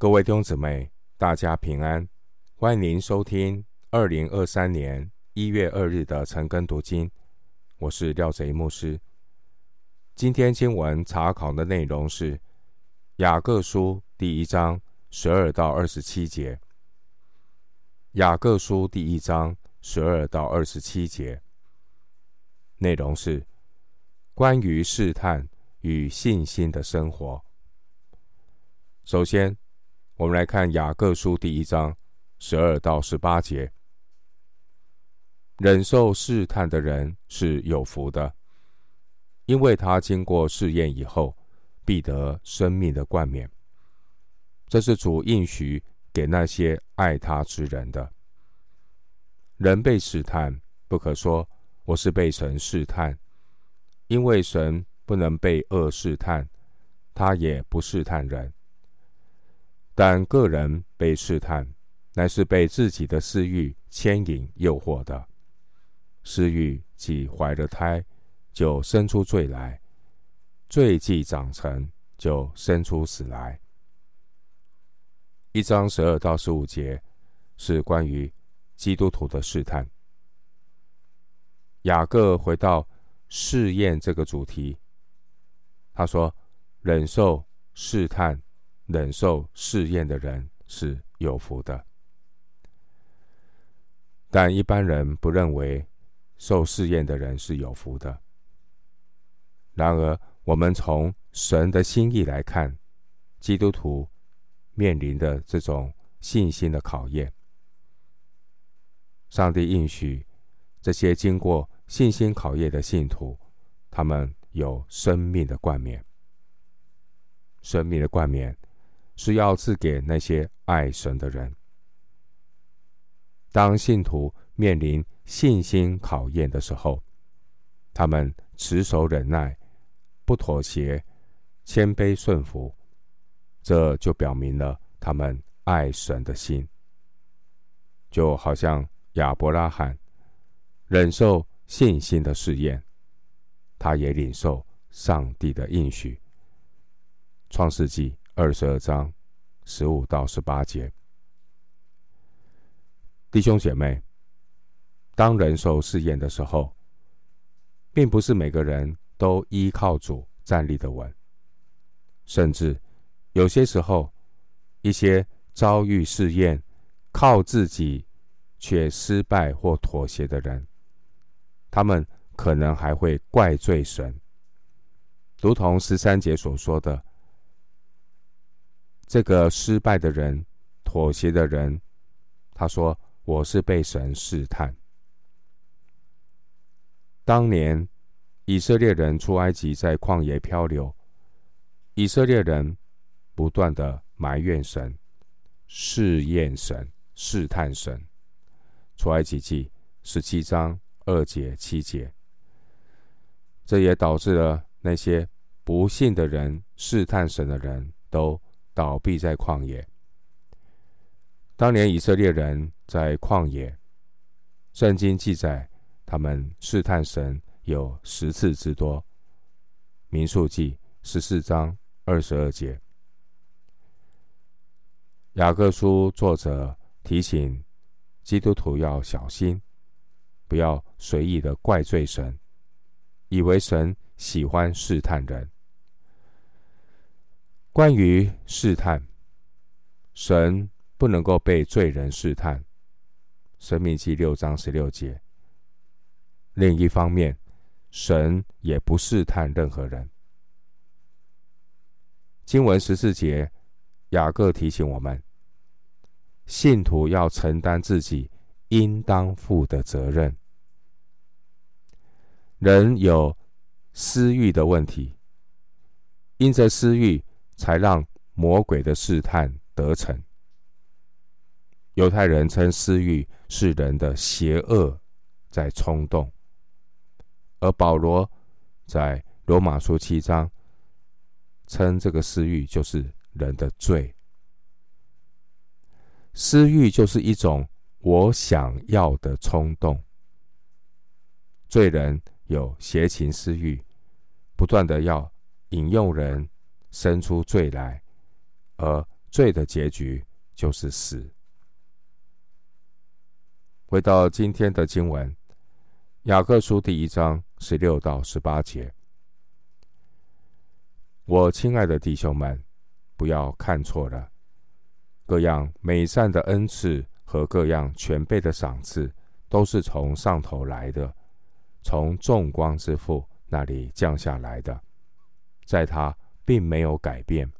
各位弟兄姊妹，大家平安！欢迎您收听二零二三年一月二日的晨更读经。我是廖贼牧师。今天经文查考的内容是雅各书第一章十二到二十七节。雅各书第一章十二到二十七节内容是关于试探与信心的生活。首先，我们来看雅各书第一章十二到十八节。忍受试探的人是有福的，因为他经过试验以后，必得生命的冠冕。这是主应许给那些爱他之人的。人被试探，不可说我是被神试探，因为神不能被恶试探，他也不试探人。但个人被试探，乃是被自己的私欲牵引诱惑的。私欲既怀了胎，就生出罪来；罪既长成，就生出死来。一章十二到十五节是关于基督徒的试探。雅各回到试验这个主题，他说：“忍受试探。”忍受试验的人是有福的，但一般人不认为受试验的人是有福的。然而，我们从神的心意来看，基督徒面临的这种信心的考验，上帝应许这些经过信心考验的信徒，他们有生命的冠冕，生命的冠冕。是要赐给那些爱神的人。当信徒面临信心考验的时候，他们持守忍耐，不妥协，谦卑顺服，这就表明了他们爱神的心。就好像亚伯拉罕忍受信心的试验，他也领受上帝的应许。创世纪。二十二章十五到十八节，弟兄姐妹，当人受试验的时候，并不是每个人都依靠主站立的稳，甚至有些时候，一些遭遇试验、靠自己却失败或妥协的人，他们可能还会怪罪神，如同十三节所说的。这个失败的人、妥协的人，他说：“我是被神试探。”当年以色列人出埃及，在旷野漂流，以色列人不断的埋怨神、试验神、试探神。出埃及记十七章二节、七节，这也导致了那些不信的人、试探神的人都。倒闭在旷野。当年以色列人在旷野，圣经记载他们试探神有十次之多。民数记十四章二十二节。雅各书作者提醒基督徒要小心，不要随意的怪罪神，以为神喜欢试探人。关于试探，神不能够被罪人试探。申命记六章十六节。另一方面，神也不试探任何人。经文十四节，雅各提醒我们，信徒要承担自己应当负的责任。人有私欲的问题，因着私欲。才让魔鬼的试探得逞。犹太人称私欲是人的邪恶在冲动，而保罗在罗马书七章称这个私欲就是人的罪。私欲就是一种我想要的冲动。罪人有邪情私欲，不断的要引诱人。生出罪来，而罪的结局就是死。回到今天的经文，《雅各书》第一章十六到十八节。我亲爱的弟兄们，不要看错了，各样美善的恩赐和各样全备的赏赐，都是从上头来的，从众光之父那里降下来的，在他并没有改变，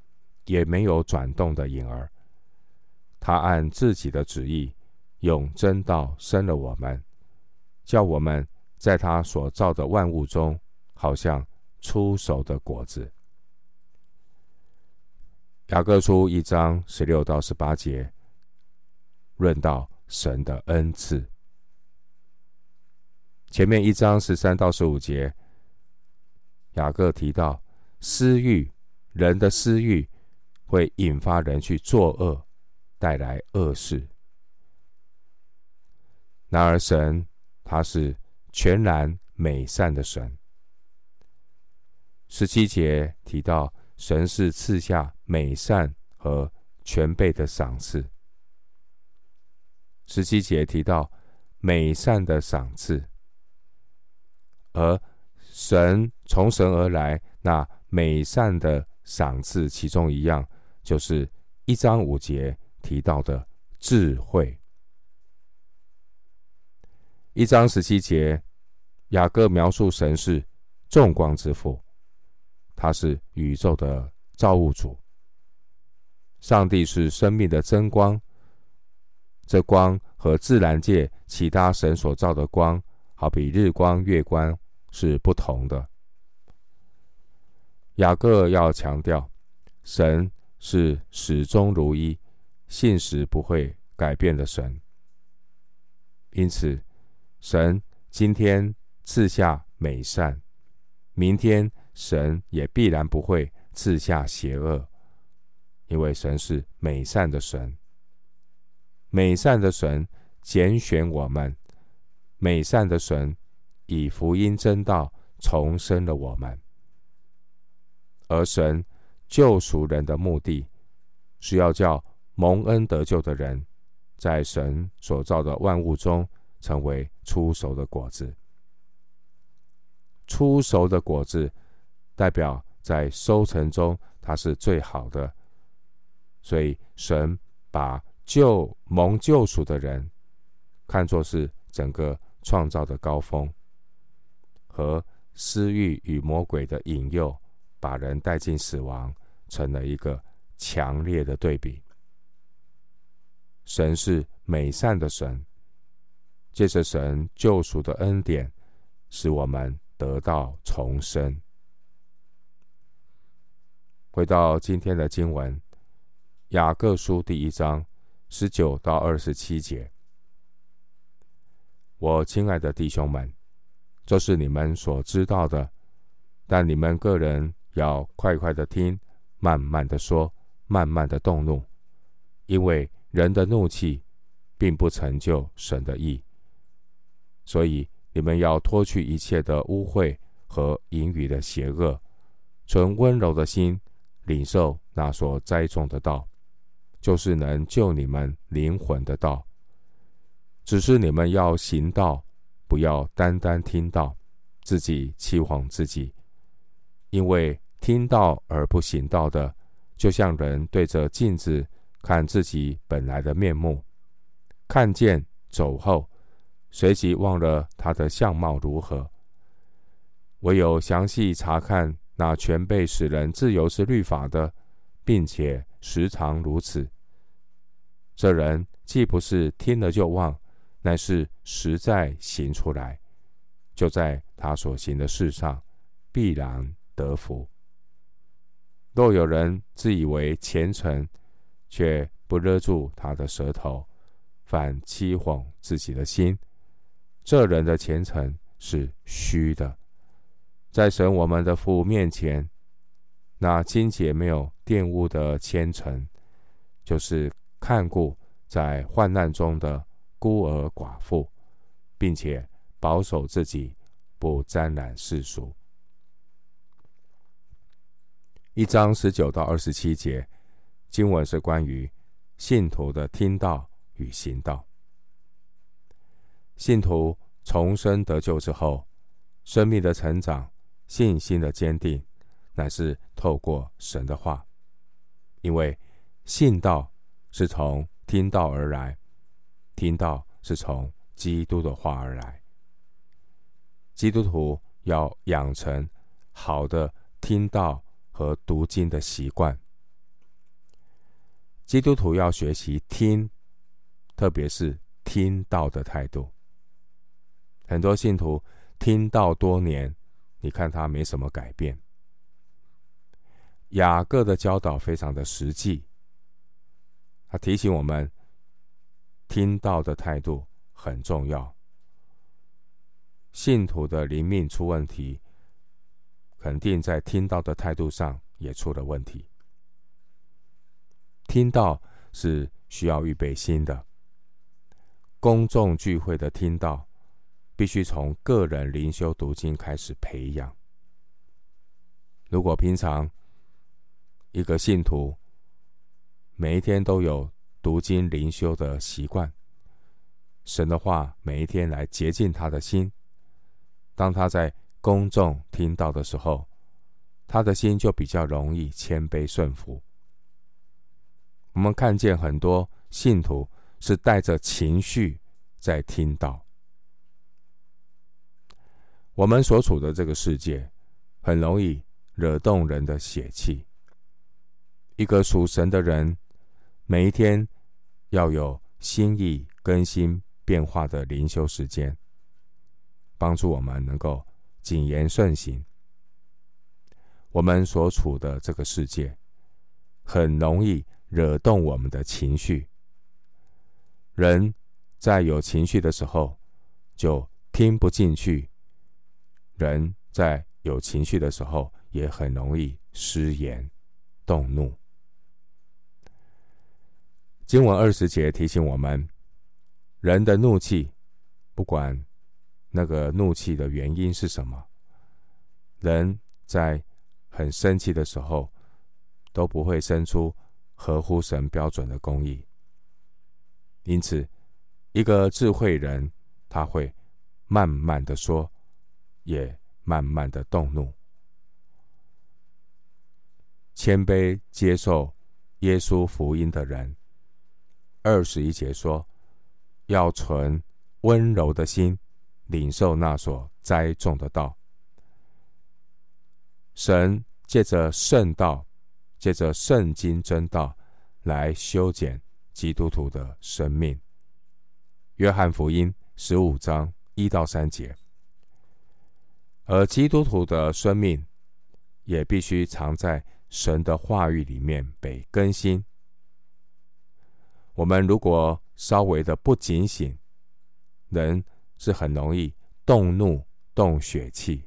也没有转动的影儿。他按自己的旨意，用真道生了我们，叫我们在他所造的万物中，好像初熟的果子。雅各书一章十六到十八节，论到神的恩赐。前面一章十三到十五节，雅各提到私欲，人的私欲会引发人去作恶，带来恶事。然而神他是全然美善的神。十七节提到。神是赐下美善和全备的赏赐。十七节提到美善的赏赐，而神从神而来，那美善的赏赐其中一样，就是一章五节提到的智慧。一章十七节，雅各描述神是众光之父。他是宇宙的造物主，上帝是生命的真光。这光和自然界其他神所造的光，好比日光、月光，是不同的。雅各要强调，神是始终如一、信实不会改变的神。因此，神今天赐下美善，明天。神也必然不会赐下邪恶，因为神是美善的神。美善的神拣选我们，美善的神以福音真道重生了我们。而神救赎人的目的，是要叫蒙恩得救的人，在神所造的万物中成为初熟的果子。初熟的果子。代表在收成中，它是最好的，所以神把救蒙救赎的人看作是整个创造的高峰，和私欲与魔鬼的引诱把人带进死亡，成了一个强烈的对比。神是美善的神，借着神救赎的恩典，使我们得到重生。回到今天的经文，《雅各书》第一章十九到二十七节。我亲爱的弟兄们，这是你们所知道的，但你们个人要快快的听，慢慢的说，慢慢的动怒，因为人的怒气并不成就神的意。所以你们要脱去一切的污秽和盈余的邪恶，存温柔的心。领受那所栽种的道，就是能救你们灵魂的道。只是你们要行道，不要单单听到，自己欺哄自己。因为听到而不行道的，就像人对着镜子看自己本来的面目，看见走后，随即忘了他的相貌如何。唯有详细查看。那全备使人自由之律法的，并且时常如此。这人既不是听了就忘，乃是实在行出来，就在他所行的事上必然得福。若有人自以为虔诚，却不勒住他的舌头，反欺哄自己的心，这人的虔诚是虚的。在神我们的父面前，那清洁没有玷污的虔诚，就是看顾在患难中的孤儿寡妇，并且保守自己不沾染世俗。一章十九到二十七节经文是关于信徒的听道与行道。信徒重生得救之后，生命的成长、信心的坚定，乃是透过神的话，因为信道是从听道而来，听到是从基督的话而来。基督徒要养成好的听道和读经的习惯。基督徒要学习听，特别是听道的态度。很多信徒听道多年，你看他没什么改变。雅各的教导非常的实际，他提醒我们，听到的态度很重要。信徒的灵命出问题，肯定在听到的态度上也出了问题。听到是需要预备心的，公众聚会的听到，必须从个人灵修读经开始培养。如果平常一个信徒每一天都有读经灵修的习惯，神的话每一天来洁净他的心，当他在公众听到的时候，他的心就比较容易谦卑顺服。我们看见很多信徒是带着情绪在听到。我们所处的这个世界很容易惹动人的血气。一个属神的人，每一天要有心意更新变化的灵修时间，帮助我们能够谨言慎行。我们所处的这个世界很容易。惹动我们的情绪，人在有情绪的时候就听不进去；人在有情绪的时候也很容易失言、动怒。经文二十节提醒我们：人的怒气，不管那个怒气的原因是什么，人在很生气的时候都不会生出。合乎神标准的公义，因此，一个智慧人他会慢慢的说，也慢慢的动怒，谦卑接受耶稣福音的人。二十一节说，要存温柔的心，领受那所栽种的道。神借着圣道。借着圣经真道来修剪基督徒的生命。约翰福音十五章一到三节，而基督徒的生命也必须藏在神的话语里面被更新。我们如果稍微的不警醒，人是很容易动怒、动血气。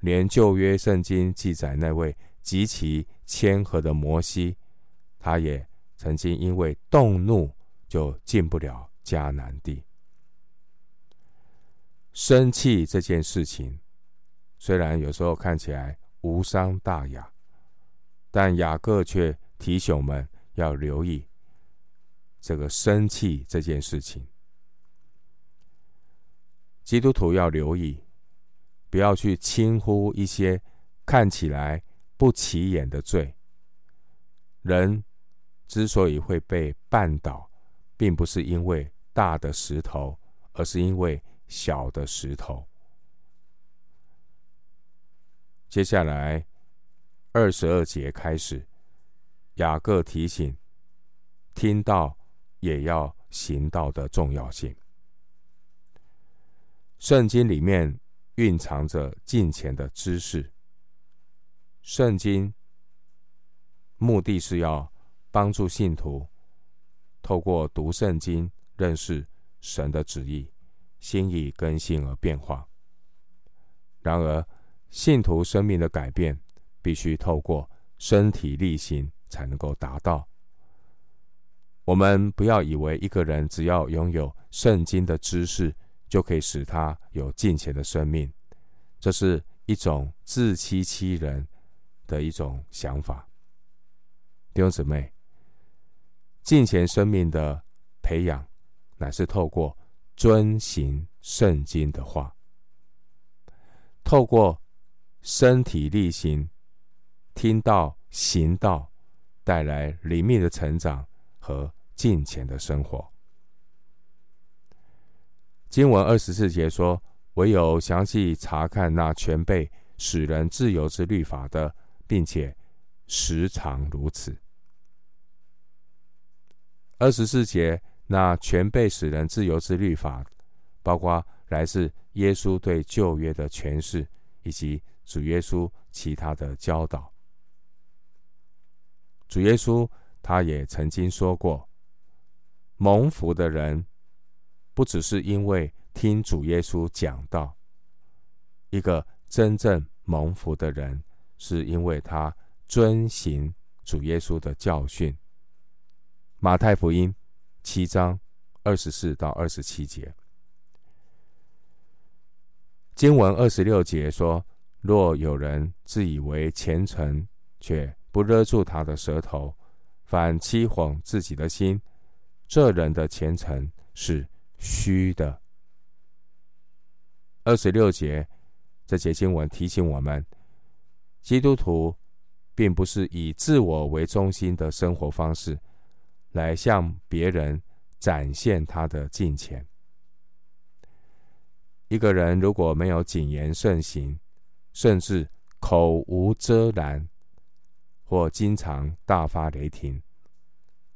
连旧约圣经记载那位。极其谦和的摩西，他也曾经因为动怒就进不了迦南地。生气这件事情，虽然有时候看起来无伤大雅，但雅各却提醒我们要留意这个生气这件事情。基督徒要留意，不要去轻忽一些看起来。不起眼的罪，人之所以会被绊倒，并不是因为大的石头，而是因为小的石头。接下来二十二节开始，雅各提醒听到也要行道的重要性。圣经里面蕴藏着敬虔的知识。圣经目的是要帮助信徒透过读圣经认识神的旨意，心意更新而变化。然而，信徒生命的改变必须透过身体力行才能够达到。我们不要以为一个人只要拥有圣经的知识，就可以使他有敬虔的生命，这是一种自欺欺人的一种想法。弟兄姊妹，敬虔生命的培养，乃是透过遵行圣经的话，透过身体力行，听到行道，带来灵命的成长和近前的生活。经文二十四节说：“唯有详细查看那全备使人自由之律法的，并且时常如此。”二十四节，那全备使人自由之律法，包括来自耶稣对旧约的诠释，以及主耶稣其他的教导。主耶稣他也曾经说过：“蒙福的人。”不只是因为听主耶稣讲道，一个真正蒙福的人，是因为他遵行主耶稣的教训。马太福音七章二十四到二十七节，经文二十六节说：“若有人自以为虔诚，却不勒住他的舌头，反欺哄自己的心，这人的虔诚是。”虚的。二十六节，这节经文提醒我们，基督徒并不是以自我为中心的生活方式来向别人展现他的敬虔。一个人如果没有谨言慎行，甚至口无遮拦，或经常大发雷霆，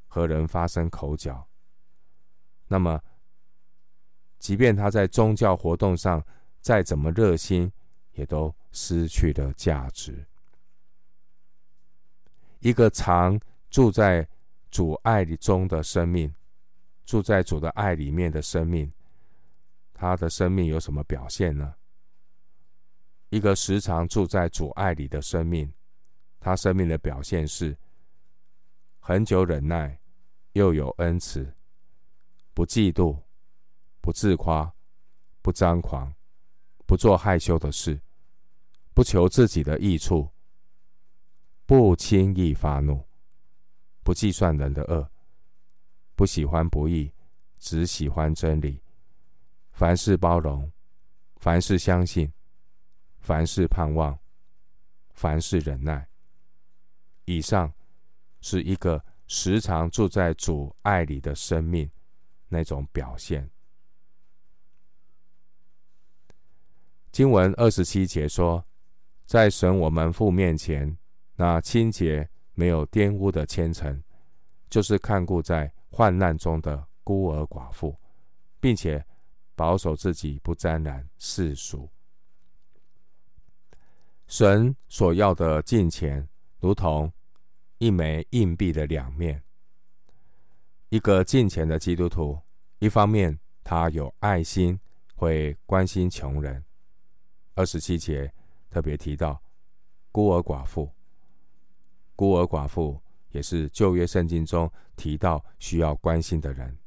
和人发生口角，那么。即便他在宗教活动上再怎么热心，也都失去了价值。一个常住在主爱里中的生命，住在主的爱里面的生命，他的生命有什么表现呢？一个时常住在主爱里的生命，他生命的表现是：恒久忍耐，又有恩慈，不嫉妒。不自夸，不张狂，不做害羞的事，不求自己的益处，不轻易发怒，不计算人的恶，不喜欢不义，只喜欢真理。凡事包容，凡事相信，凡事盼望，凡事忍耐。以上是一个时常住在主爱里的生命那种表现。经文二十七节说，在神我们父面前，那清洁没有玷污的虔诚，就是看顾在患难中的孤儿寡妇，并且保守自己不沾染世俗。神所要的敬虔，如同一枚硬币的两面。一个敬虔的基督徒，一方面他有爱心，会关心穷人。二十七节特别提到孤儿寡妇，孤儿寡妇也是旧约圣经中提到需要关心的人。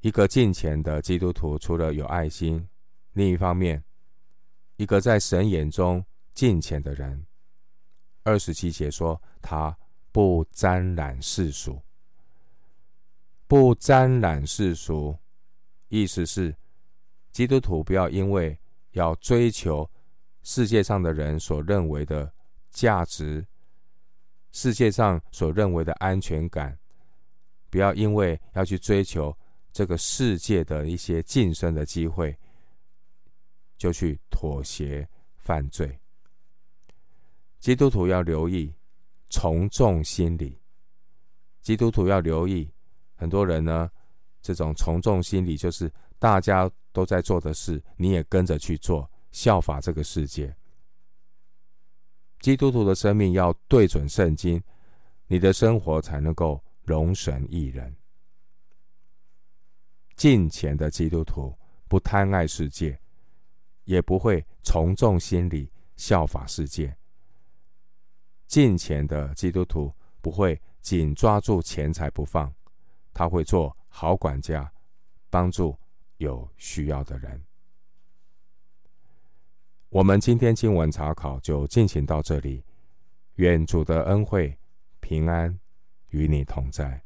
一个敬虔的基督徒，除了有爱心，另一方面，一个在神眼中敬虔的人，二十七节说他不沾染世俗，不沾染世俗，意思是。基督徒不要因为要追求世界上的人所认为的价值，世界上所认为的安全感，不要因为要去追求这个世界的一些晋升的机会，就去妥协犯罪。基督徒要留意从众心理，基督徒要留意很多人呢，这种从众心理就是大家。都在做的事，你也跟着去做，效法这个世界。基督徒的生命要对准圣经，你的生活才能够容神一人。敬虔的基督徒不贪爱世界，也不会从众心理效法世界。进前的基督徒不会紧抓住钱财不放，他会做好管家，帮助。有需要的人，我们今天经文查考就进行到这里。愿主的恩惠、平安与你同在。